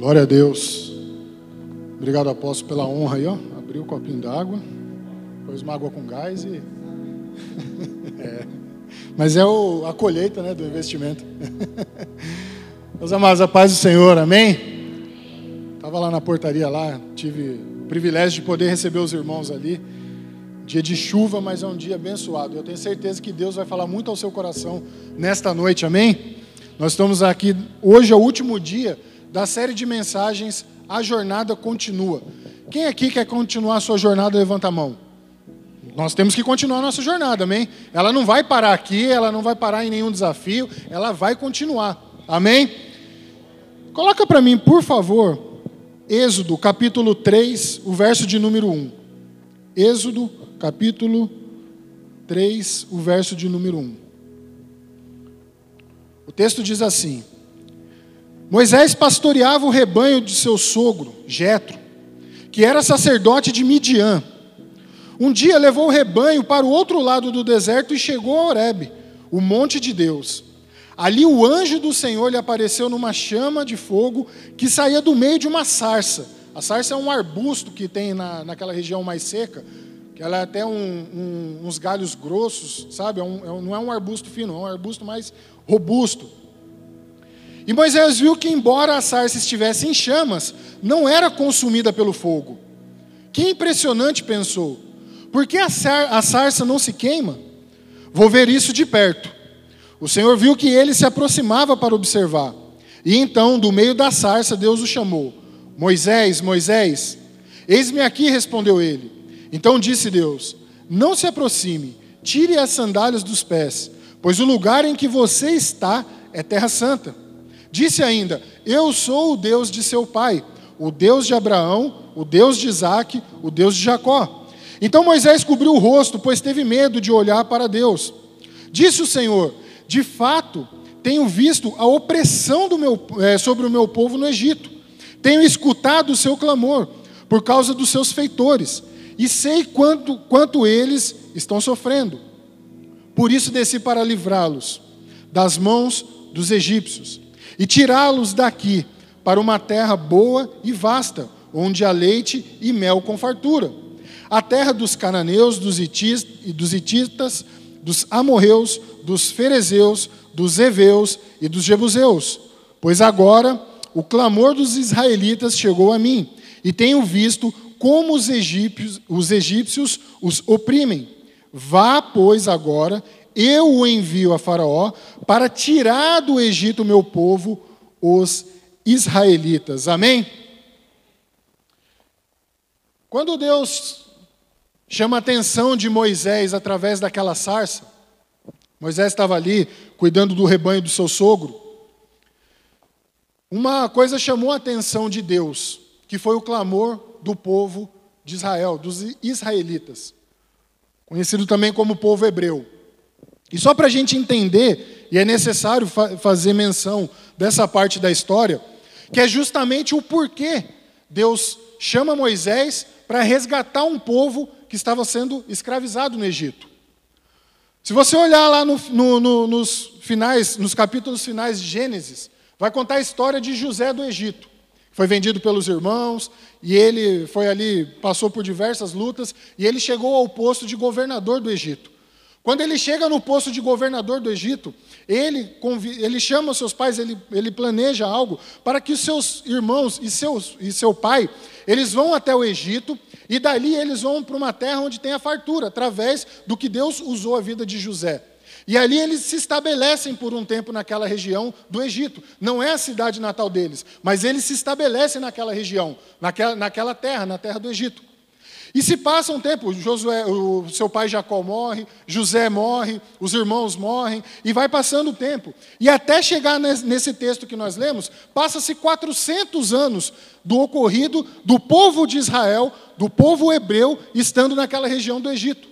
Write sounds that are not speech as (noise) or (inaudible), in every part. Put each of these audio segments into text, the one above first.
Glória a Deus. Obrigado, apóstolo, pela honra aí, ó. Abriu o copinho d'água, pôs uma água com gás e. (laughs) é. Mas é o, a colheita né, do investimento. (laughs) Meus amados, a paz do Senhor, amém? Estava lá na portaria lá, tive o privilégio de poder receber os irmãos ali. Dia de chuva, mas é um dia abençoado. Eu tenho certeza que Deus vai falar muito ao seu coração nesta noite, amém? Nós estamos aqui, hoje é o último dia da série de mensagens A Jornada Continua. Quem aqui quer continuar a sua jornada, levanta a mão. Nós temos que continuar a nossa jornada, amém? Ela não vai parar aqui, ela não vai parar em nenhum desafio, ela vai continuar, amém? Coloca para mim, por favor, Êxodo, capítulo 3, o verso de número 1. Êxodo, capítulo 3, o verso de número 1. O texto diz assim: Moisés pastoreava o rebanho de seu sogro, Jetro, que era sacerdote de Midian. Um dia levou o rebanho para o outro lado do deserto e chegou a Horebe, o monte de Deus. Ali o anjo do Senhor lhe apareceu numa chama de fogo que saía do meio de uma sarça. A sarça é um arbusto que tem na, naquela região mais seca, que ela é até um, um, uns galhos grossos, sabe? É um, é não é um arbusto fino, é um arbusto mais robusto. E Moisés viu que, embora a sarça estivesse em chamas, não era consumida pelo fogo. Que impressionante, pensou. Por que a, sarça não se queima? Vou ver isso de perto. O Senhor viu que ele se aproximava para observar. E então, do meio da sarça, Deus o chamou: Moisés, Moisés. Eis-me aqui, respondeu ele. Então disse Deus: Não se aproxime, tire as sandálias dos pés, pois o lugar em que você está é terra santa. Disse ainda: Eu sou o Deus de seu pai, o Deus de Abraão, o Deus de Isaac, o Deus de Jacó. Então Moisés cobriu o rosto, pois teve medo de olhar para Deus. Disse o Senhor: De fato, tenho visto a opressão meu, é, sobre o meu povo no Egito. Tenho escutado o seu clamor por causa dos seus feitores, e sei quanto, quanto eles estão sofrendo. Por isso desci para livrá-los das mãos dos egípcios e tirá-los daqui para uma terra boa e vasta, onde há leite e mel com fartura. A terra dos cananeus, dos, itis, dos ititas, dos amorreus, dos ferezeus, dos heveus e dos jebuseus. Pois agora o clamor dos israelitas chegou a mim, e tenho visto como os egípcios, os egípcios os oprimem. Vá, pois, agora eu o envio a Faraó para tirar do Egito o meu povo, os israelitas. Amém? Quando Deus chama a atenção de Moisés através daquela sarça, Moisés estava ali cuidando do rebanho do seu sogro. Uma coisa chamou a atenção de Deus, que foi o clamor do povo de Israel, dos israelitas, conhecido também como povo hebreu. E só para a gente entender, e é necessário fa fazer menção dessa parte da história, que é justamente o porquê Deus chama Moisés para resgatar um povo que estava sendo escravizado no Egito. Se você olhar lá no, no, no, nos finais, nos capítulos finais de Gênesis, vai contar a história de José do Egito. Foi vendido pelos irmãos, e ele foi ali, passou por diversas lutas, e ele chegou ao posto de governador do Egito. Quando ele chega no posto de governador do Egito, ele, ele chama seus pais, ele, ele planeja algo para que seus irmãos e, seus, e seu pai, eles vão até o Egito e dali eles vão para uma terra onde tem a fartura, através do que Deus usou a vida de José. E ali eles se estabelecem por um tempo naquela região do Egito. Não é a cidade natal deles, mas eles se estabelecem naquela região, naquela, naquela terra, na terra do Egito. E se passa um tempo, Josué, o seu pai Jacó morre, José morre, os irmãos morrem, e vai passando o tempo. E até chegar nesse texto que nós lemos, passa-se 400 anos do ocorrido do povo de Israel, do povo hebreu, estando naquela região do Egito.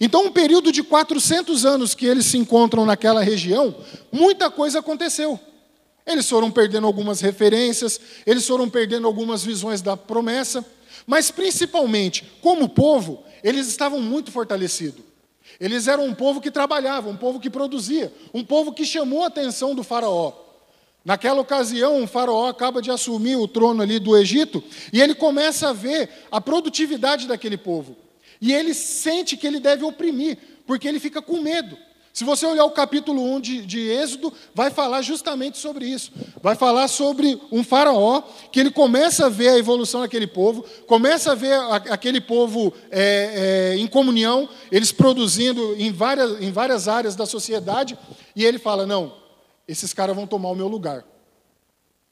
Então, um período de 400 anos que eles se encontram naquela região, muita coisa aconteceu. Eles foram perdendo algumas referências, eles foram perdendo algumas visões da promessa. Mas principalmente, como povo, eles estavam muito fortalecidos. Eles eram um povo que trabalhava, um povo que produzia, um povo que chamou a atenção do faraó. Naquela ocasião, um faraó acaba de assumir o trono ali do Egito e ele começa a ver a produtividade daquele povo. E ele sente que ele deve oprimir, porque ele fica com medo. Se você olhar o capítulo 1 de, de, Êxodo, vai falar justamente sobre isso. Vai falar sobre um faraó que ele começa a ver a evolução daquele povo, começa a ver a, aquele povo é, é, em comunhão, eles produzindo em várias, em várias áreas da sociedade, e ele fala: não, esses caras vão tomar o meu lugar.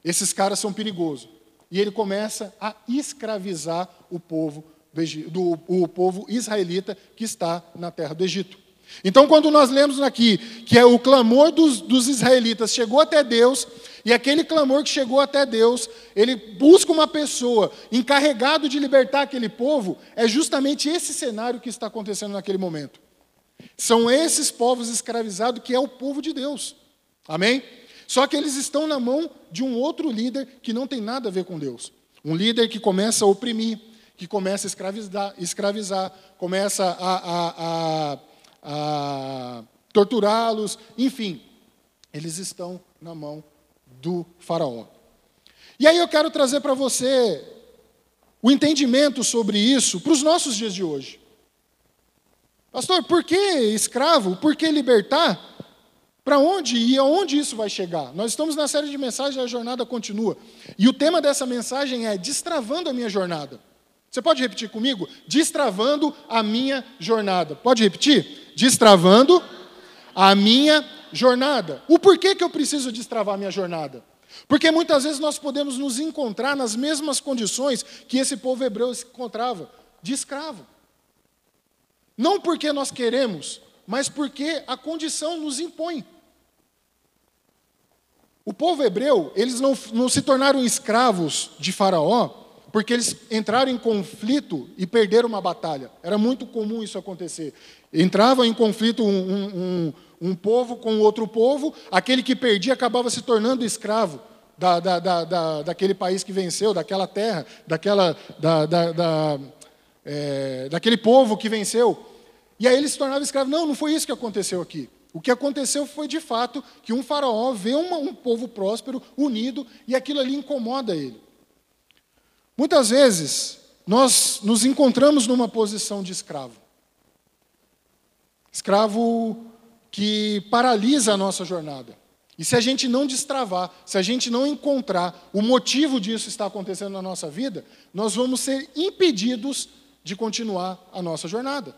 Esses caras são perigosos. E ele começa a escravizar o povo, do, do, o povo israelita que está na terra do Egito. Então, quando nós lemos aqui que é o clamor dos, dos, israelitas chegou até Deus, e aquele clamor que chegou até Deus, ele busca uma pessoa encarregado de libertar aquele povo, é justamente esse cenário que está acontecendo naquele momento. São esses povos escravizados que é o povo de Deus. Amém? Só que eles estão na mão de um outro líder que não tem nada a ver com Deus. Um líder que começa a oprimir, que começa a escravizar, escravizar começa a, a, a, a torturá-los, enfim. Eles estão na mão do Faraó. E aí eu quero trazer para você o entendimento sobre isso para os nossos dias de hoje. Pastor, por que escravo? Por que libertar? Para onde e aonde isso vai chegar? Nós estamos na série de mensagens A Jornada Continua. E o tema dessa mensagem é Destravando a Minha Jornada. Você pode repetir comigo? Destravando a minha jornada. Pode repetir? Destravando a minha jornada. O porquê que eu preciso destravar a minha jornada? Porque muitas vezes nós podemos nos encontrar nas mesmas condições que esse povo hebreu se encontrava, de escravo. Não porque nós queremos, mas porque a condição nos impõe. O povo hebreu, eles não, não se tornaram escravos de Faraó porque eles entraram em conflito e perderam uma batalha. Era muito comum isso acontecer. Entrava em conflito um, um, um, povo com outro povo, aquele que perdia acabava se tornando escravo da, da, da, da daquele país que venceu, daquela terra, daquela, da, da, da é, daquele povo que venceu. E aí ele se tornava escravo. Não, não foi isso que aconteceu aqui. O que aconteceu foi, de fato, que um faraó vê uma, um povo próspero, unido, e aquilo ali incomoda ele. Muitas vezes, nós nos encontramos numa posição de escravo. Escravo que paralisa a nossa jornada. E se a gente não destravar, se a gente não encontrar o motivo disso estar acontecendo na nossa vida, nós vamos ser impedidos de continuar a nossa jornada.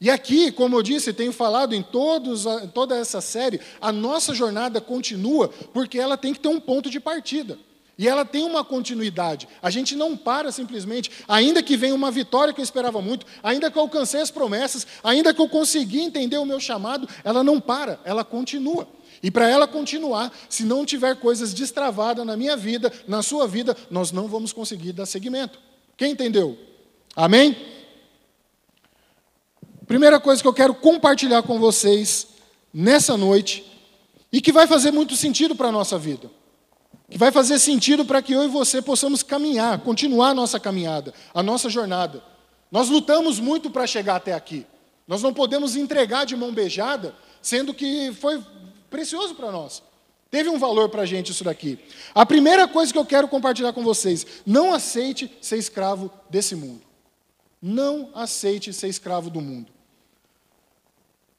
E aqui, como eu disse, tenho falado em todos, toda essa série, a nossa jornada continua porque ela tem que ter um ponto de partida. E ela tem uma continuidade. A gente não para simplesmente, ainda que venha uma vitória que eu esperava muito, ainda que eu alcancei as promessas, ainda que eu consegui entender o meu chamado, ela não para, ela continua. E para ela continuar, se não tiver coisas destravadas na minha vida, na sua vida, nós não vamos conseguir dar seguimento. Quem entendeu? Amém? Primeira coisa que eu quero compartilhar com vocês nessa noite, e que vai fazer muito sentido para a nossa vida, que vai fazer sentido para que eu e você possamos caminhar, continuar a nossa caminhada, a nossa jornada. Nós lutamos muito para chegar até aqui. Nós não podemos entregar de mão beijada, sendo que foi precioso para nós. Teve um valor para a gente isso daqui. A primeira coisa que eu quero compartilhar com vocês: não aceite ser escravo desse mundo. Não aceite ser escravo do mundo.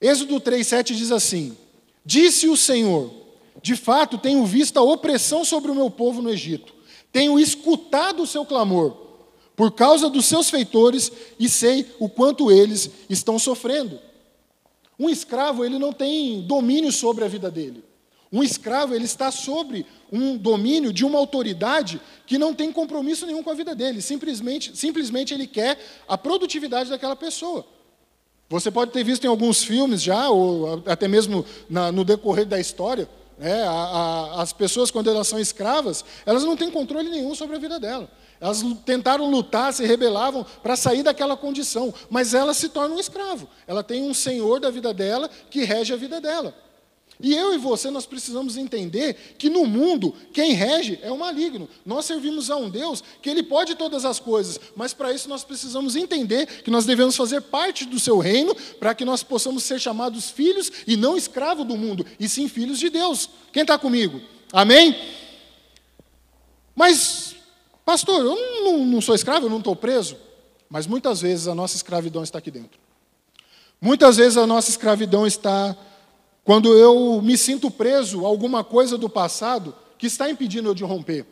Êxodo 3,7 diz assim: Disse o Senhor: De fato tenho visto a opressão sobre o meu povo no Egito, tenho escutado o seu clamor, por causa dos seus feitores, e sei o quanto eles estão sofrendo. Um escravo, ele não tem domínio sobre a vida dele. Um escravo, ele está sobre um domínio de uma autoridade que não tem compromisso nenhum com a vida dele. Simplesmente, simplesmente ele quer a produtividade daquela pessoa. Você pode ter visto em alguns filmes já, ou até mesmo na, no decorrer da história, né, a, a, as pessoas, quando elas são escravas, elas não têm controle nenhum sobre a vida dela. Elas tentaram lutar, se rebelavam para sair daquela condição, mas ela se torna um escravo. Ela tem um senhor da vida dela que rege a vida dela. E eu e você, nós precisamos entender que no mundo, quem rege é o maligno. Nós servimos a um Deus que ele pode todas as coisas, mas para isso nós precisamos entender que nós devemos fazer parte do seu reino, para que nós possamos ser chamados filhos e não escravos do mundo, e sim filhos de Deus. Quem está comigo? Amém? Mas, pastor, eu não, não sou escravo, eu não estou preso. Mas muitas vezes a nossa escravidão está aqui dentro. Muitas vezes a nossa escravidão está quando eu me sinto preso a alguma coisa do passado que está impedindo eu de romper,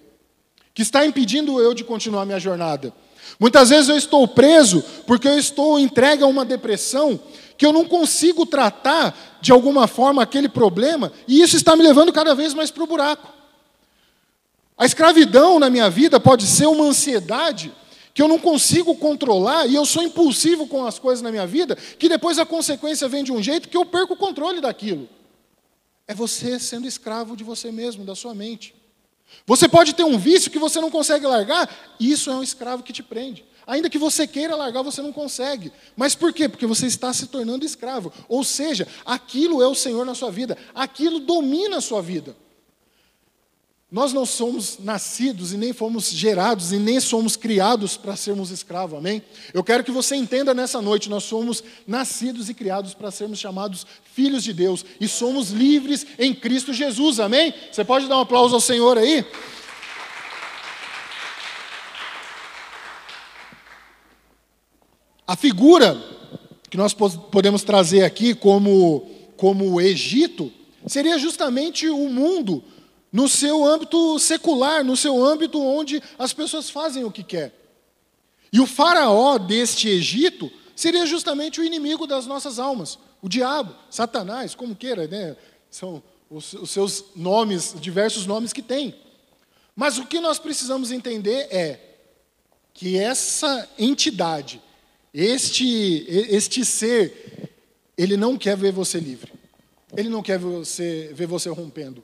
que está impedindo eu de continuar minha jornada. Muitas vezes eu estou preso porque eu estou entregue a uma depressão que eu não consigo tratar de alguma forma aquele problema, e isso está me levando cada vez mais para o buraco. A escravidão na minha vida pode ser uma ansiedade que eu não consigo controlar e eu sou impulsivo com as coisas na minha vida, que depois a consequência vem de um jeito que eu perco o controle daquilo. É você sendo escravo de você mesmo, da sua mente. Você pode ter um vício que você não consegue largar, e isso é um escravo que te prende. Ainda que você queira largar, você não consegue. Mas por quê? Porque você está se tornando escravo. Ou seja, aquilo é o Senhor na sua vida, aquilo domina a sua vida. Nós não somos nascidos e nem fomos gerados e nem somos criados para sermos escravos, amém? Eu quero que você entenda nessa noite: nós somos nascidos e criados para sermos chamados filhos de Deus e somos livres em Cristo Jesus, amém? Você pode dar um aplauso ao Senhor aí? A figura que nós podemos trazer aqui como, como Egito seria justamente o mundo no seu âmbito secular, no seu âmbito onde as pessoas fazem o que quer. E o faraó deste Egito seria justamente o inimigo das nossas almas, o diabo, Satanás, como queira, né? São os, os seus nomes, diversos nomes que tem. Mas o que nós precisamos entender é que essa entidade, este, este ser, ele não quer ver você livre. Ele não quer você, ver você rompendo.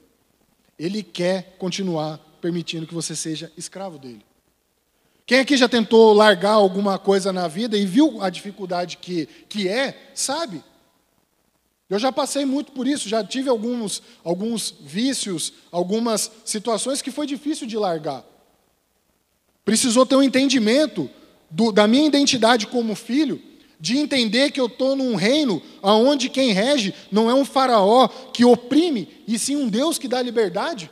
Ele quer continuar permitindo que você seja escravo dele. Quem aqui já tentou largar alguma coisa na vida e viu a dificuldade que, que é, sabe? Eu já passei muito por isso, já tive alguns, alguns vícios, algumas situações que foi difícil de largar. Precisou ter um entendimento do, da minha identidade como filho de entender que eu estou num reino onde quem rege não é um faraó que oprime, e sim um Deus que dá liberdade,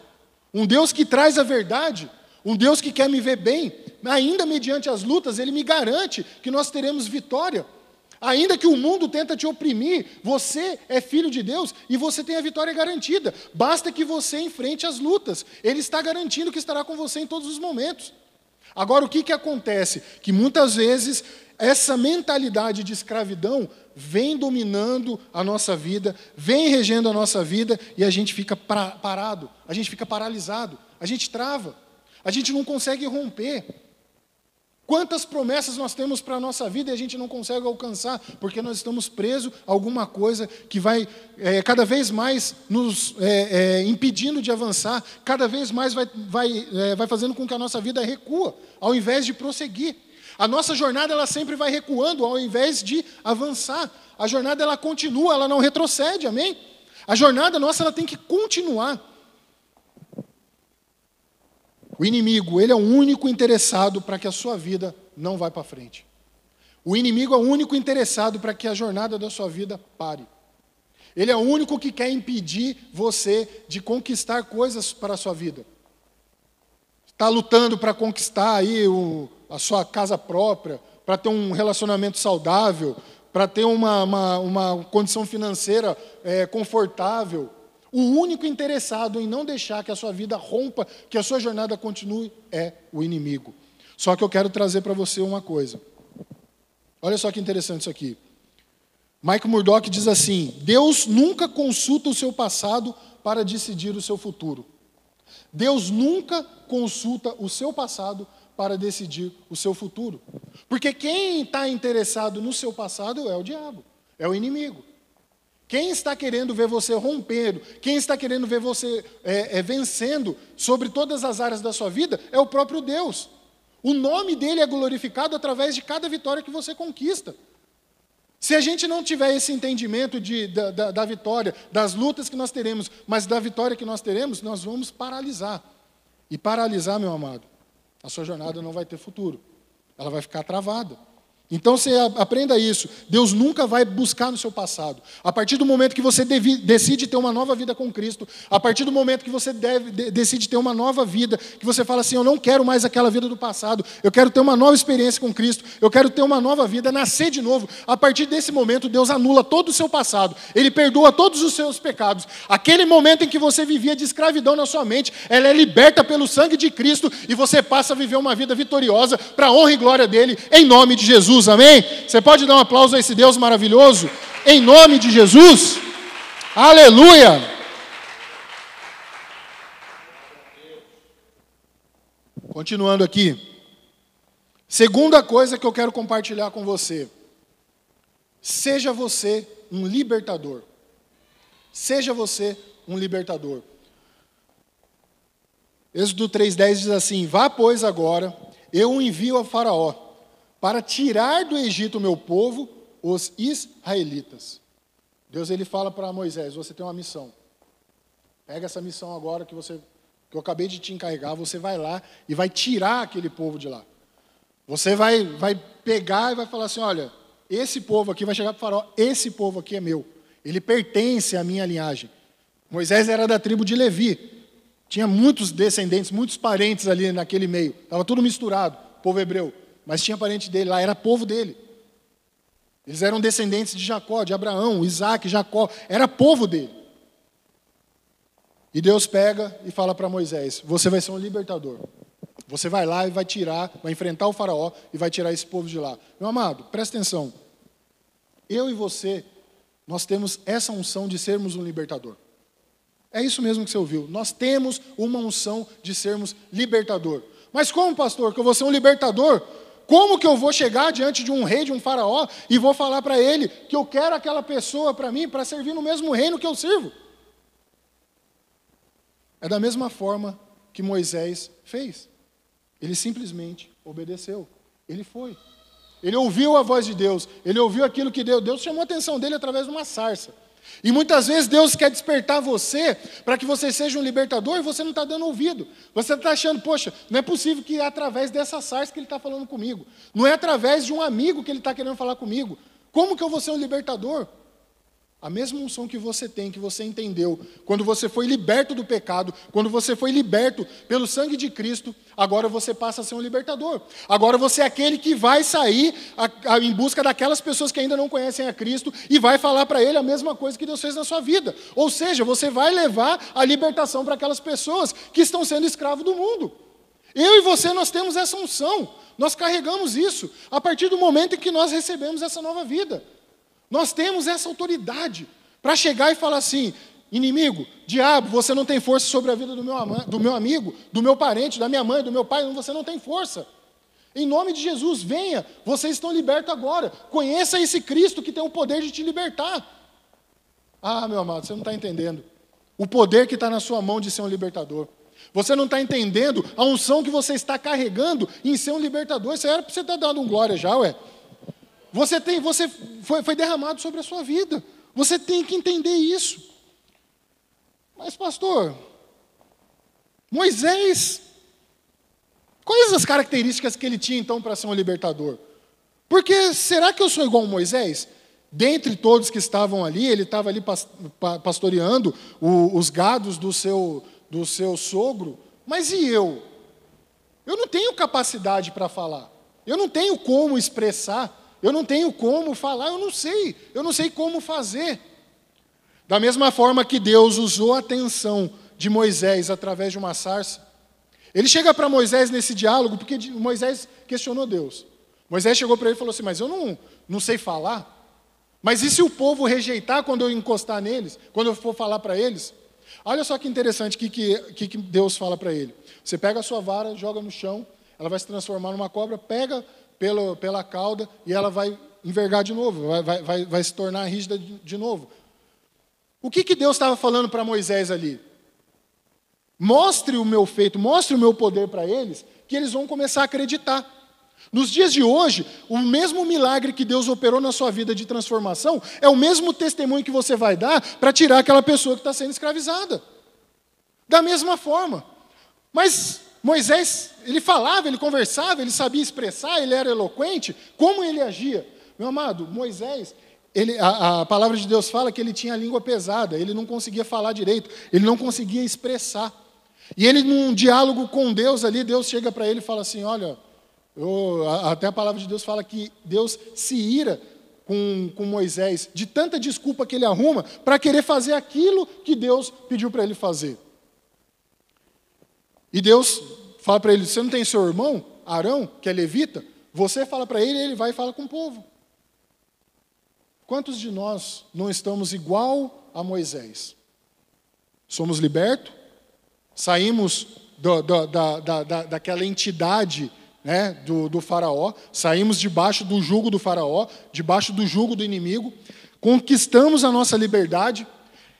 um Deus que traz a verdade, um Deus que quer me ver bem, ainda mediante as lutas, Ele me garante que nós teremos vitória. Ainda que o mundo tenta te oprimir, você é filho de Deus e você tem a vitória garantida. Basta que você enfrente as lutas. Ele está garantindo que estará com você em todos os momentos. Agora, o que, que acontece? Que muitas vezes essa mentalidade de escravidão vem dominando a nossa vida, vem regendo a nossa vida e a gente fica parado, a gente fica paralisado, a gente trava, a gente não consegue romper. Quantas promessas nós temos para a nossa vida e a gente não consegue alcançar, porque nós estamos presos a alguma coisa que vai é, cada vez mais nos é, é, impedindo de avançar, cada vez mais vai, vai, vai fazendo com que a nossa vida recua, ao invés de prosseguir. A nossa jornada ela sempre vai recuando ao invés de avançar. A jornada ela continua, ela não retrocede, amém? A jornada nossa ela tem que continuar. O inimigo, ele é o único interessado para que a sua vida não vá para frente. O inimigo é o único interessado para que a jornada da sua vida pare. Ele é o único que quer impedir você de conquistar coisas para a sua vida. Está lutando para conquistar aí o, a sua casa própria, para ter um relacionamento saudável, para ter uma, uma, uma, condição financeira é, confortável. O único interessado em não deixar que a sua vida rompa, que a sua jornada continue, é o inimigo. Só que eu quero trazer para você uma coisa. Olha só que interessante isso aqui. Mike Murdock diz assim: Deus nunca consulta o seu passado para decidir o seu futuro. Deus nunca consulta o seu passado para decidir o seu futuro. Porque quem está interessado no seu passado é o diabo, é o inimigo. Quem está querendo ver você rompendo, quem está querendo ver você é, é, vencendo sobre todas as áreas da sua vida é o próprio Deus. O nome dele é glorificado através de cada vitória que você conquista. Se a gente não tiver esse entendimento de, da, da, da vitória, das lutas que nós teremos, mas da vitória que nós teremos, nós vamos paralisar. E paralisar, meu amado, a sua jornada não vai ter futuro. Ela vai ficar travada. Então você aprenda isso. Deus nunca vai buscar no seu passado. A partir do momento que você deve, decide ter uma nova vida com Cristo, a partir do momento que você deve, de, decide ter uma nova vida, que você fala assim: Eu não quero mais aquela vida do passado, eu quero ter uma nova experiência com Cristo, eu quero ter uma nova vida, nascer de novo. A partir desse momento, Deus anula todo o seu passado, Ele perdoa todos os seus pecados. Aquele momento em que você vivia de escravidão na sua mente, ela é liberta pelo sangue de Cristo e você passa a viver uma vida vitoriosa para a honra e glória dele, em nome de Jesus. Jesus, amém? Você pode dar um aplauso a esse Deus maravilhoso? Em nome de Jesus. Aleluia! Continuando aqui. Segunda coisa que eu quero compartilhar com você. Seja você um libertador. Seja você um libertador. Êxodo 3,10 diz assim: Vá, pois, agora, eu o envio a Faraó para tirar do Egito o meu povo, os israelitas. Deus ele fala para Moisés: você tem uma missão. Pega essa missão agora que você que eu acabei de te encarregar, você vai lá e vai tirar aquele povo de lá. Você vai vai pegar e vai falar assim, olha, esse povo aqui vai chegar para o faraó, esse povo aqui é meu. Ele pertence à minha linhagem. Moisés era da tribo de Levi. Tinha muitos descendentes, muitos parentes ali naquele meio. Estava tudo misturado, povo hebreu mas tinha parente dele lá, era povo dele. Eles eram descendentes de Jacó, de Abraão, Isaac, Jacó, era povo dele. E Deus pega e fala para Moisés: Você vai ser um libertador. Você vai lá e vai tirar, vai enfrentar o Faraó e vai tirar esse povo de lá. Meu amado, presta atenção. Eu e você, nós temos essa unção de sermos um libertador. É isso mesmo que você ouviu. Nós temos uma unção de sermos libertador. Mas como, pastor, que eu vou ser um libertador? Como que eu vou chegar diante de um rei, de um faraó, e vou falar para ele que eu quero aquela pessoa para mim, para servir no mesmo reino que eu sirvo? É da mesma forma que Moisés fez. Ele simplesmente obedeceu. Ele foi. Ele ouviu a voz de Deus. Ele ouviu aquilo que Deus. Deus chamou a atenção dele através de uma sarça. E muitas vezes Deus quer despertar você para que você seja um libertador e você não está dando ouvido. Você está achando, poxa, não é possível que é através dessa sarça que ele está falando comigo. Não é através de um amigo que ele está querendo falar comigo. Como que eu vou ser um libertador? A mesma unção que você tem, que você entendeu, quando você foi liberto do pecado, quando você foi liberto pelo sangue de Cristo, agora você passa a ser um libertador. Agora você é aquele que vai sair a, a, em busca daquelas pessoas que ainda não conhecem a Cristo e vai falar para ele a mesma coisa que Deus fez na sua vida. Ou seja, você vai levar a libertação para aquelas pessoas que estão sendo escravos do mundo. Eu e você, nós temos essa unção, nós carregamos isso a partir do momento em que nós recebemos essa nova vida. Nós temos essa autoridade para chegar e falar assim: inimigo, diabo, você não tem força sobre a vida do meu, do meu amigo, do meu parente, da minha mãe, do meu pai, você não tem força. Em nome de Jesus, venha, vocês estão libertos agora. Conheça esse Cristo que tem o poder de te libertar. Ah, meu amado, você não está entendendo. O poder que está na sua mão de ser um libertador. Você não está entendendo a unção que você está carregando em ser um libertador. Isso era para você estar tá dando um glória já, ué. Você tem, você foi, foi derramado sobre a sua vida. Você tem que entender isso. Mas, pastor, Moisés, quais as características que ele tinha então para ser um libertador? Porque será que eu sou igual a Moisés? Dentre todos que estavam ali, ele estava ali pastoreando os gados do seu, do seu sogro, mas e eu? Eu não tenho capacidade para falar, eu não tenho como expressar eu não tenho como falar, eu não sei, eu não sei como fazer. Da mesma forma que Deus usou a atenção de Moisés através de uma sarça, ele chega para Moisés nesse diálogo, porque Moisés questionou Deus. Moisés chegou para ele e falou assim: Mas eu não, não sei falar. Mas e se o povo rejeitar quando eu encostar neles, quando eu for falar para eles? Olha só que interessante o que, que, que Deus fala para ele. Você pega a sua vara, joga no chão, ela vai se transformar numa cobra, pega pelo, pela cauda e ela vai envergar de novo, vai, vai, vai, se tornar rígida de, de novo. O que, que Deus estava falando para Moisés ali? Mostre o meu feito, mostre o meu poder para eles, que eles vão começar a acreditar. Nos dias de hoje, o mesmo milagre que Deus operou na sua vida de transformação é o mesmo testemunho que você vai dar para tirar aquela pessoa que está sendo escravizada. Da mesma forma. Mas Moisés ele falava, ele conversava, ele sabia expressar, ele era eloquente, como ele agia? Meu amado, Moisés, ele, a, a, palavra de Deus fala que ele tinha a língua pesada, ele não conseguia falar direito, ele não conseguia expressar. E ele, num diálogo com Deus ali, Deus chega para ele e fala assim: Olha, eu, até a palavra de Deus fala que Deus se ira com, com Moisés, de tanta desculpa que ele arruma, para querer fazer aquilo que Deus pediu para ele fazer. E Deus fala para ele: Você não tem seu irmão, Arão, que é levita? Você fala para ele, ele vai e fala com o povo. Quantos de nós não estamos igual a Moisés? Somos libertos, saímos do, do, da, da, da, daquela entidade né, do, do faraó, saímos debaixo do jugo do faraó, debaixo do jugo do inimigo, conquistamos a nossa liberdade,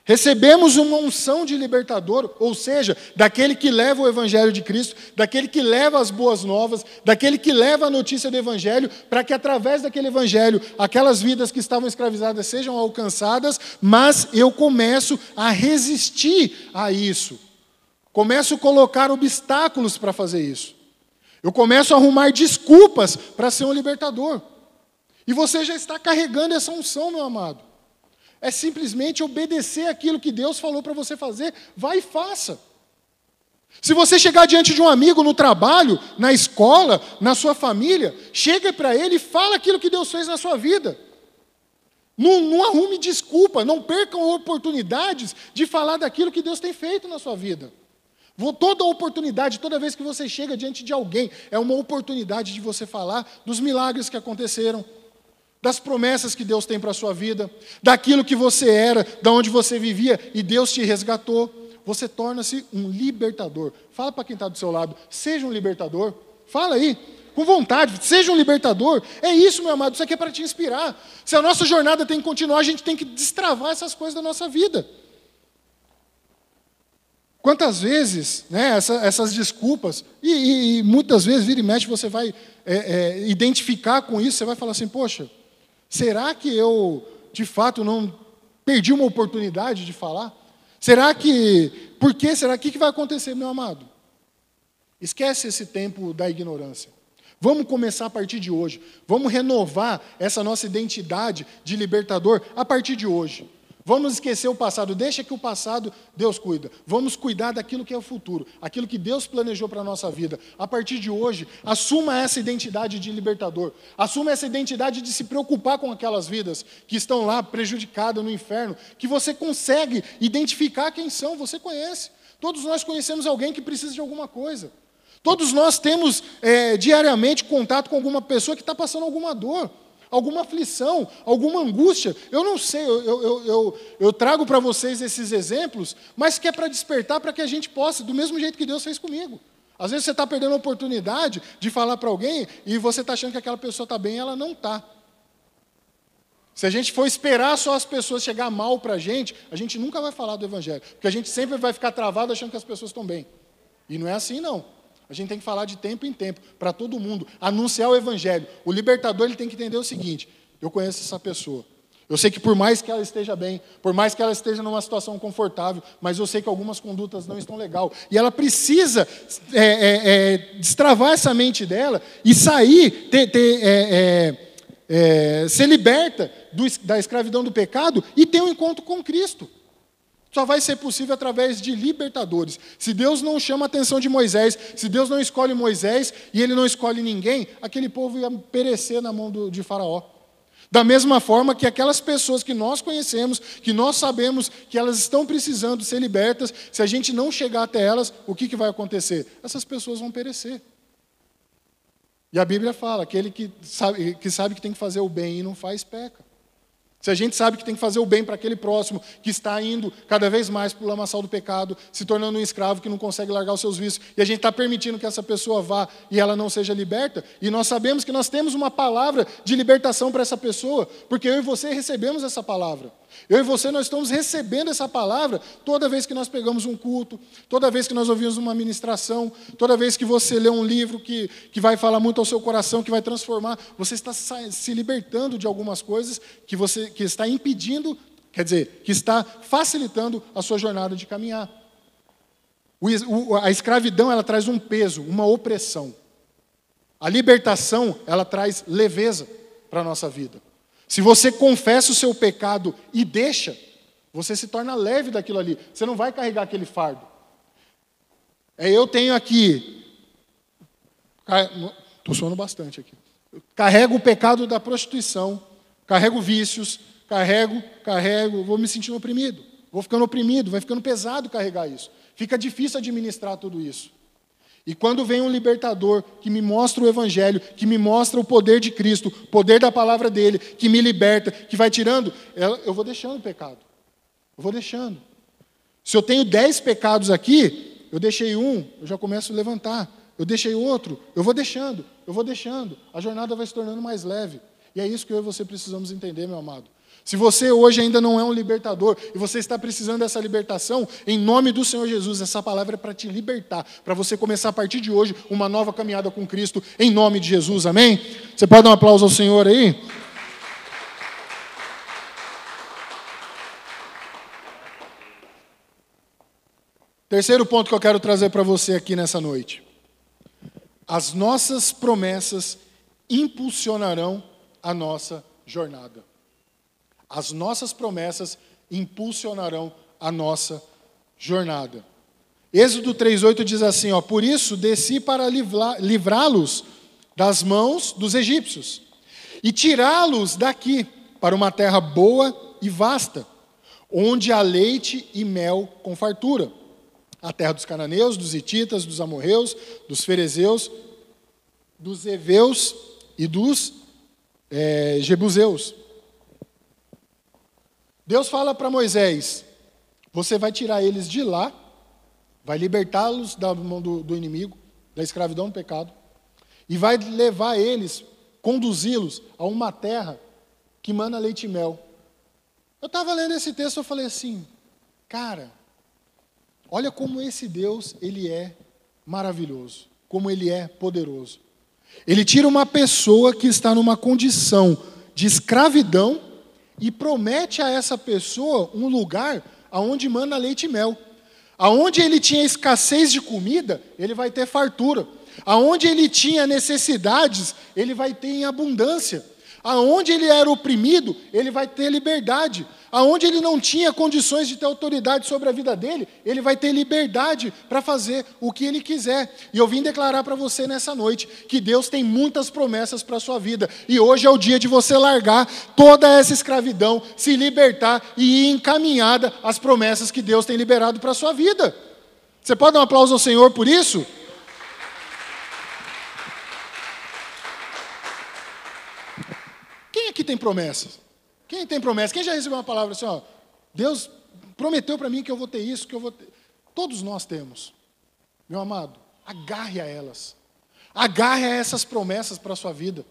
recebemos uma unção de libertador, ou seja, daquele que leva o evangelho de Cristo, daquele que leva as boas novas, daquele que leva a notícia do evangelho, para que através daquele evangelho aquelas vidas que estavam escravizadas sejam alcançadas, mas eu começo a resistir a isso. Começo a colocar obstáculos para fazer isso. Eu começo a arrumar desculpas para ser um libertador. E você já está carregando essa unção, meu amado. É simplesmente obedecer aquilo que Deus falou para você fazer, vai e faça. Se você chegar diante de um amigo no trabalho, na escola, na sua família, chega para ele e fala aquilo que Deus fez na sua vida. Não, não arrume desculpa, não percam oportunidades de falar daquilo que Deus tem feito na sua vida. Toda oportunidade, toda vez que você chega diante de alguém, é uma oportunidade de você falar dos milagres que aconteceram, das promessas que Deus tem para a sua vida, daquilo que você era, da onde você vivia e Deus te resgatou. Você torna-se um libertador. Fala para quem está do seu lado, seja um libertador. Fala aí, com vontade, seja um libertador. É isso, meu amado, isso aqui é para te inspirar. Se a nossa jornada tem que continuar, a gente tem que destravar essas coisas da nossa vida. Quantas vezes né, essa, essas desculpas, e, e, muitas vezes, vira e mexe, você vai é, é, identificar com isso, você vai falar assim: poxa, será que eu, de fato, não perdi uma oportunidade de falar? Será que, por que será? O que vai acontecer, meu amado? Esquece esse tempo da ignorância. Vamos começar a partir de hoje. Vamos renovar essa nossa identidade de libertador a partir de hoje. Vamos esquecer o passado, deixa que o passado Deus cuida. Vamos cuidar daquilo que é o futuro, aquilo que Deus planejou para a nossa vida. A partir de hoje, assuma essa identidade de libertador. Assuma essa identidade de se preocupar com aquelas vidas que estão lá prejudicadas no inferno, que você consegue identificar quem são, você conhece. Todos nós conhecemos alguém que precisa de alguma coisa. Todos nós temos é, diariamente contato com alguma pessoa que está passando alguma dor alguma aflição, alguma angústia. Eu não sei, eu, eu, eu, eu trago para vocês esses exemplos, mas que é para despertar para que a gente possa, do mesmo jeito que Deus fez comigo. Às vezes você está perdendo a oportunidade de falar para alguém e você está achando que aquela pessoa está bem e ela não está. Se a gente for esperar só as pessoas chegar mal para a gente, a gente nunca vai falar do Evangelho. Porque a gente sempre vai ficar travado achando que as pessoas estão bem. E não é assim, não. A gente tem que falar de tempo em tempo, para todo mundo, anunciar o Evangelho. O libertador ele tem que entender o seguinte: eu conheço essa pessoa. Eu sei que por mais que ela esteja bem, por mais que ela esteja numa situação confortável, mas eu sei que algumas condutas não estão legal. E ela precisa é, é, é, destravar essa mente dela e sair, ter, ter, é, é, é, ser liberta do, da escravidão do pecado e ter um encontro com Cristo. Só vai ser possível através de libertadores. Se Deus não chama a atenção de Moisés, se Deus não escolhe Moisés e ele não escolhe ninguém, aquele povo ia perecer na mão do, de Faraó. Da mesma forma que aquelas pessoas que nós conhecemos, que nós sabemos que elas estão precisando ser libertas, se a gente não chegar até elas, o que, que vai acontecer? Essas pessoas vão perecer. E a Bíblia fala: aquele que sabe, que sabe que tem que fazer o bem e não faz, peca. Se a gente sabe que tem que fazer o bem para aquele próximo que está indo cada vez mais para o lamaçal do pecado, se tornando um escravo que não consegue largar os seus vícios, e a gente está permitindo que essa pessoa vá e ela não seja liberta, e nós sabemos que nós temos uma palavra de libertação para essa pessoa, porque eu e você recebemos essa palavra. Eu e você, nós estamos recebendo essa palavra toda vez que nós pegamos um culto, toda vez que nós ouvimos uma ministração, toda vez que você lê um livro que, que vai falar muito ao seu coração, que vai transformar, você está se libertando de algumas coisas que, você, que está impedindo, quer dizer, que está facilitando a sua jornada de caminhar. a escravidão ela traz um peso, uma opressão. A libertação ela traz leveza para a nossa vida. Se você confessa o seu pecado e deixa, você se torna leve daquilo ali. Você não vai carregar aquele fardo. É, eu tenho aqui. Estou suando bastante aqui. Carrego o pecado da prostituição, carrego vícios, carrego, carrego, vou me sentindo oprimido. Vou ficando oprimido, vai ficando pesado carregar isso. Fica difícil administrar tudo isso. E quando vem um libertador que me mostra o Evangelho, que me mostra o poder de Cristo, o poder da palavra dele, que me liberta, que vai tirando, eu vou deixando o pecado. Eu vou deixando. Se eu tenho dez pecados aqui, eu deixei um, eu já começo a levantar. Eu deixei outro, eu vou deixando, eu vou deixando. A jornada vai se tornando mais leve. E é isso que eu e você precisamos entender, meu amado. Se você hoje ainda não é um libertador e você está precisando dessa libertação, em nome do Senhor Jesus, essa palavra é para te libertar, para você começar a partir de hoje uma nova caminhada com Cristo, em nome de Jesus, amém? Você pode dar um aplauso ao Senhor aí? Terceiro ponto que eu quero trazer para você aqui nessa noite. As nossas promessas impulsionarão a nossa jornada. As nossas promessas impulsionarão a nossa jornada. Êxodo 3,8 diz assim: ó, Por isso desci para livrá-los das mãos dos egípcios e tirá-los daqui para uma terra boa e vasta, onde há leite e mel com fartura. A terra dos cananeus, dos hititas, dos amorreus, dos ferezeus, dos heveus e dos é, jebuseus. Deus fala para Moisés: você vai tirar eles de lá, vai libertá-los da mão do, do inimigo, da escravidão do pecado, e vai levar eles, conduzi-los a uma terra que mana leite e mel. Eu estava lendo esse texto, eu falei assim, cara, olha como esse Deus ele é maravilhoso, como ele é poderoso. Ele tira uma pessoa que está numa condição de escravidão e promete a essa pessoa um lugar aonde manda leite e mel. Aonde ele tinha escassez de comida, ele vai ter fartura. Aonde ele tinha necessidades, ele vai ter em abundância. Aonde ele era oprimido, ele vai ter liberdade. Aonde ele não tinha condições de ter autoridade sobre a vida dele, ele vai ter liberdade para fazer o que ele quiser. E eu vim declarar para você nessa noite que Deus tem muitas promessas para a sua vida. E hoje é o dia de você largar toda essa escravidão, se libertar e ir encaminhada às promessas que Deus tem liberado para a sua vida. Você pode dar um aplauso ao Senhor por isso? Quem aqui tem promessas? Quem tem promessa? Quem já recebeu uma palavra assim, ó, Deus prometeu para mim que eu vou ter isso, que eu vou ter. Todos nós temos. Meu amado, agarre a elas. Agarre a essas promessas para a sua vida.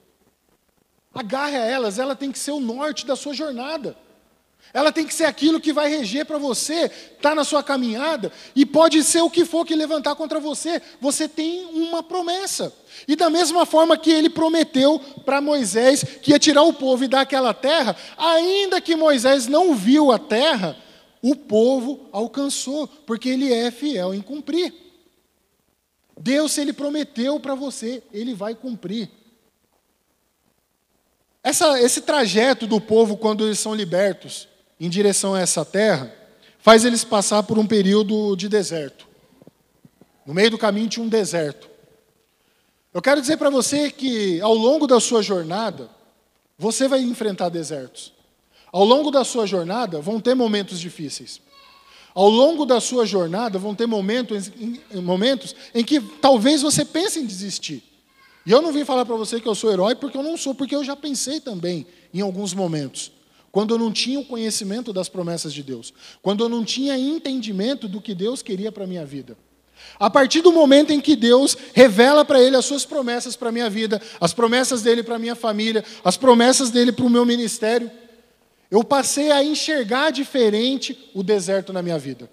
Agarre a elas, ela tem que ser o norte da sua jornada. Ela tem que ser aquilo que vai reger para você, está na sua caminhada, e pode ser o que for que levantar contra você. Você tem uma promessa. E da mesma forma que ele prometeu para Moisés que ia tirar o povo e dar aquela terra, ainda que Moisés não viu a terra, o povo alcançou, porque ele é fiel em cumprir. Deus, se ele prometeu para você, ele vai cumprir. Essa, esse trajeto do povo quando eles são libertos, em direção a essa terra, faz eles passar por um período de deserto. No meio do caminho tinha um deserto. Eu quero dizer para você que ao longo da sua jornada, você vai enfrentar desertos. Ao longo da sua jornada vão ter momentos difíceis. Ao longo da sua jornada vão ter momentos em, momentos em que talvez você pense em desistir. E eu não vim falar para você que eu sou herói porque eu não sou, porque eu já pensei também em alguns momentos quando eu não tinha o conhecimento das promessas de Deus, quando eu não tinha entendimento do que Deus queria para a minha vida. A partir do momento em que Deus revela para ele as suas promessas para a minha vida, as promessas dele para a minha família, as promessas dele para o meu ministério, eu passei a enxergar diferente o deserto na minha vida.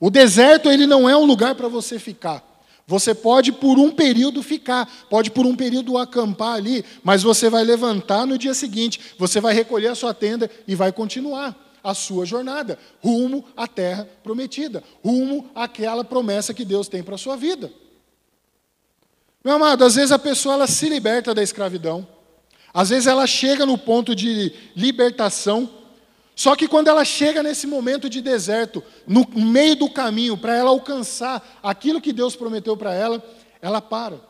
O deserto ele não é um lugar para você ficar. Você pode por um período ficar, pode por um período acampar ali, mas você vai levantar no dia seguinte, você vai recolher a sua tenda e vai continuar. a sua jornada, rumo à terra prometida, rumo àquela promessa que Deus tem para a sua vida. Meu amado, às vezes a pessoa ela se liberta da escravidão, às vezes ela chega no ponto de libertação, só que quando ela chega nesse momento de deserto, no meio do caminho, para ela alcançar aquilo que Deus prometeu para ela, ela para.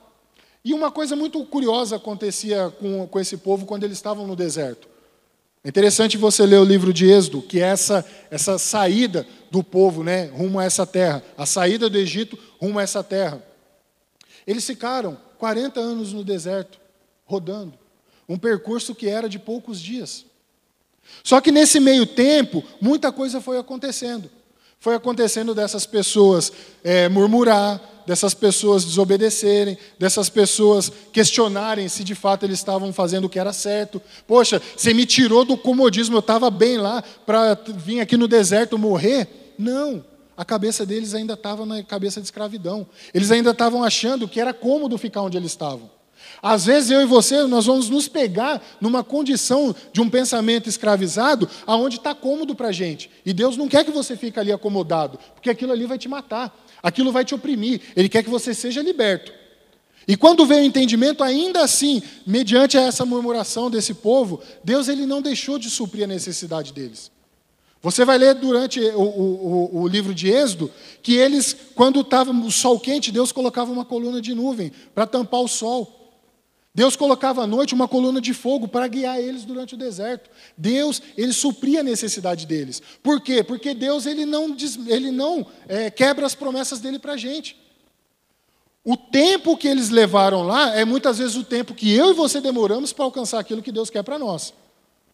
E uma coisa muito curiosa acontecia com, com esse povo quando eles estavam no deserto. É interessante você ler o livro de Êxodo, que é essa, essa saída do povo né, rumo a essa terra, a saída do Egito rumo a essa terra. Eles ficaram 40 anos no deserto, rodando, um percurso que era de poucos dias. Só que nesse meio tempo, muita coisa foi acontecendo. Foi acontecendo dessas pessoas é, murmurar, dessas pessoas desobedecerem, dessas pessoas questionarem se de fato eles estavam fazendo o que era certo. Poxa, você me tirou do comodismo, eu estava bem lá para vir aqui no deserto morrer? Não. A cabeça deles ainda estava na cabeça de escravidão. Eles ainda estavam achando que era cômodo ficar onde eles estavam. Às vezes eu e você, nós vamos nos pegar numa condição de um pensamento escravizado, aonde está cômodo para a gente. E Deus não quer que você fique ali acomodado, porque aquilo ali vai te matar. Aquilo vai te oprimir. Ele quer que você seja liberto. E quando veio o entendimento, ainda assim, mediante essa murmuração desse povo, Deus ele não deixou de suprir a necessidade deles. Você vai ler durante o, o, o livro de Êxodo que eles, quando estava o sol quente, Deus colocava uma coluna de nuvem para tampar o sol. Deus colocava à noite uma coluna de fogo para guiar eles durante o deserto. Deus, ele supria a necessidade deles. Por quê? Porque Deus, ele não, ele não é, quebra as promessas dele para a gente. O tempo que eles levaram lá é muitas vezes o tempo que eu e você demoramos para alcançar aquilo que Deus quer para nós.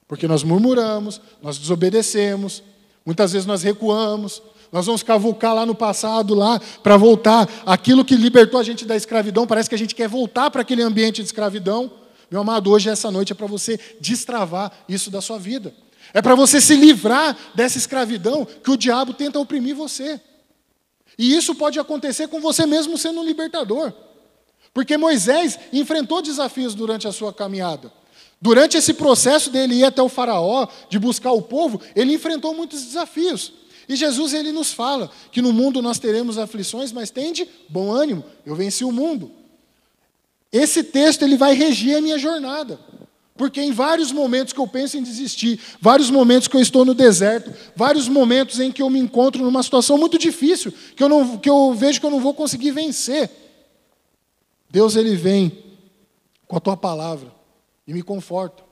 Porque nós murmuramos, nós desobedecemos, muitas vezes nós recuamos, nós vamos cavucar lá no passado, lá, para voltar. Aquilo que libertou a gente da escravidão, parece que a gente quer voltar para aquele ambiente de escravidão. Meu amado, hoje, essa noite, é para você destravar isso da sua vida. É para você se livrar dessa escravidão que o diabo tenta oprimir você. E isso pode acontecer com você mesmo sendo um libertador. Porque Moisés enfrentou desafios durante a sua caminhada. Durante esse processo dele ir até o faraó, de buscar o povo, ele enfrentou muitos desafios. E Jesus ele nos fala que no mundo nós teremos aflições, mas tende bom ânimo, eu venci o mundo. Esse texto ele vai regir a minha jornada. Porque em vários momentos que eu penso em desistir, vários momentos que eu estou no deserto, vários momentos em que eu me encontro numa situação muito difícil, que eu, não, que eu vejo que eu não vou conseguir vencer, Deus ele vem com a tua palavra e me conforta.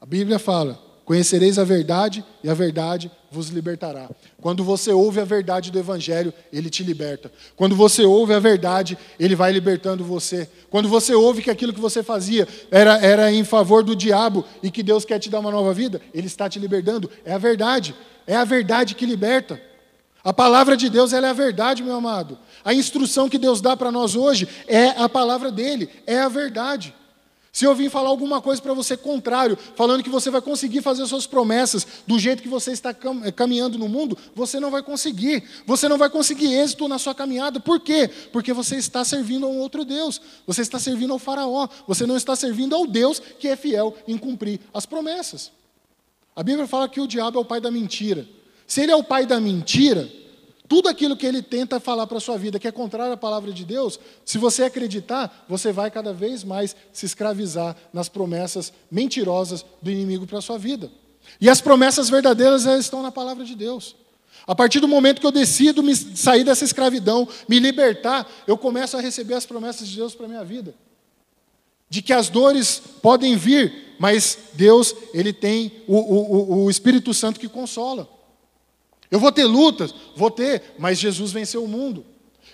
A Bíblia fala: Conhecereis a verdade e a verdade vos libertará. Quando você ouve a verdade do Evangelho, ele te liberta. Quando você ouve a verdade, ele vai libertando você. Quando você ouve que aquilo que você fazia era, era em favor do diabo e que Deus quer te dar uma nova vida, ele está te libertando. É a verdade. É a verdade que liberta. A palavra de Deus ela é a verdade, meu amado. A instrução que Deus dá para nós hoje é a palavra dele, é a verdade. Se eu vim falar alguma coisa para você contrário, falando que você vai conseguir fazer suas promessas do jeito que você está eh, caminhando no mundo, você não vai conseguir. Você não vai conseguir êxito na sua caminhada. Por quê? Porque você está servindo a um outro Deus. Você está servindo ao Faraó. Você não está servindo ao Deus que é fiel em cumprir as promessas. A Bíblia fala que o diabo é o pai da mentira. Se ele é o pai da mentira, tudo aquilo que ele tenta falar para a sua vida que é contrário à palavra de Deus, se você acreditar, você vai cada vez mais se escravizar nas promessas mentirosas do inimigo para a sua vida. E as promessas verdadeiras estão na palavra de Deus. A partir do momento que eu decido me sair dessa escravidão, me libertar, eu começo a receber as promessas de Deus para a minha vida. De que as dores podem vir, mas Deus, Ele tem o, o, o Espírito Santo que consola. Eu vou ter lutas, vou ter, mas Jesus venceu o mundo.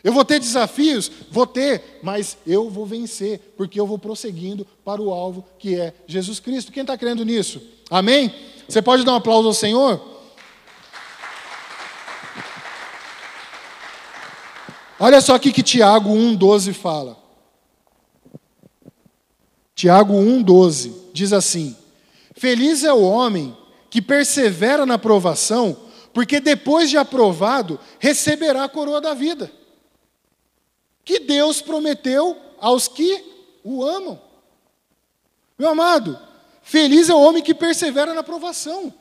Eu vou ter desafios, vou ter, mas eu vou vencer, porque eu vou prosseguindo para o alvo que é Jesus Cristo. Quem está crendo nisso? Amém? Você pode dar um aplauso ao Senhor? Olha só aqui que Tiago 1,12 fala. Tiago 1,12 diz assim: Feliz é o homem que persevera na provação porque depois de aprovado, receberá a coroa da vida, que Deus prometeu aos que o amam. Meu amado, feliz é o homem que persevera na aprovação.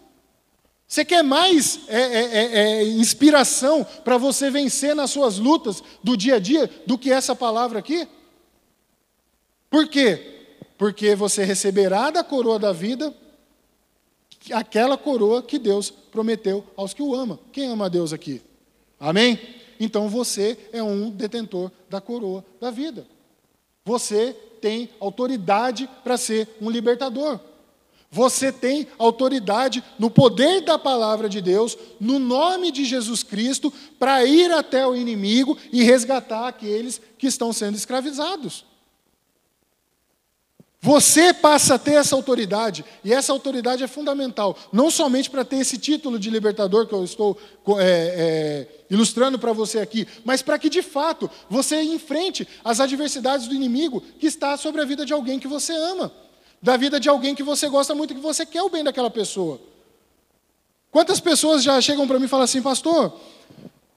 Você quer mais é, é, é, é inspiração para você vencer nas suas lutas do dia a dia do que essa palavra aqui? Por quê? Porque você receberá da coroa da vida aquela coroa que Deus prometeu aos que o amam. Quem ama a Deus aqui? Amém? Então você é um detentor da coroa da vida. Você tem autoridade para ser um libertador. Você tem autoridade no poder da palavra de Deus, no nome de Jesus Cristo, para ir até o inimigo e resgatar aqueles que estão sendo escravizados. Você passa a ter essa autoridade, e essa autoridade é fundamental, não somente para ter esse título de libertador que eu estou é, é, ilustrando para você aqui, mas para que de fato você enfrente as adversidades do inimigo que está sobre a vida de alguém que você ama da vida de alguém que você gosta muito, que você quer o bem daquela pessoa. Quantas pessoas já chegam para mim e falam assim, pastor,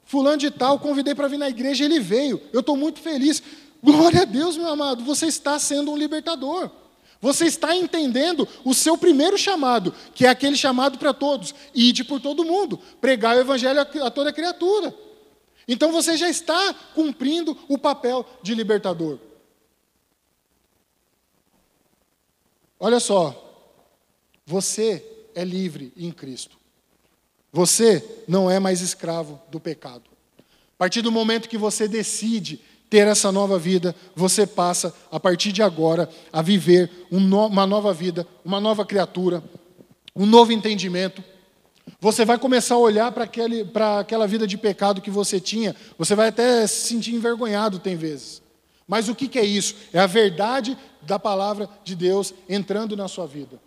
fulano de tal, convidei para vir na igreja, ele veio, eu estou muito feliz. Glória a Deus, meu amado, você está sendo um libertador. Você está entendendo o seu primeiro chamado, que é aquele chamado para todos, ide por todo mundo, pregar o evangelho a toda criatura. Então você já está cumprindo o papel de libertador. Olha só, você é livre em Cristo. Você não é mais escravo do pecado. A partir do momento que você decide ter essa nova vida, você passa, a partir de agora, a viver uma nova vida, uma nova criatura, um novo entendimento. Você vai começar a olhar para aquela vida de pecado que você tinha, você vai até se sentir envergonhado, tem vezes. Mas o que, que é isso? É a verdade da palavra de Deus entrando na sua vida.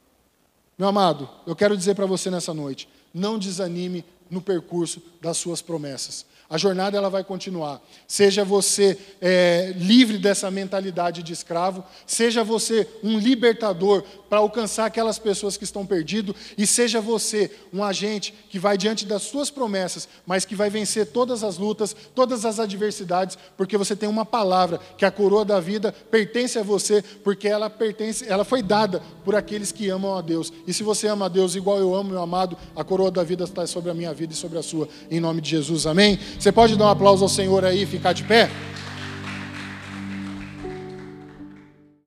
Meu amado, eu quero dizer para você nessa noite: não desanime no percurso das suas promessas. A jornada ela vai continuar. Seja você é, livre dessa mentalidade de escravo, seja você um libertador para alcançar aquelas pessoas que estão perdidas, e seja você um agente que vai diante das suas promessas, mas que vai vencer todas as lutas, todas as adversidades, porque você tem uma palavra que a coroa da vida pertence a você, porque ela pertence, ela foi dada por aqueles que amam a Deus. E se você ama a Deus igual eu amo, meu amado, a coroa da vida está sobre a minha vida e sobre a sua, em nome de Jesus. Amém. Você pode dar um aplauso ao Senhor aí e ficar de pé?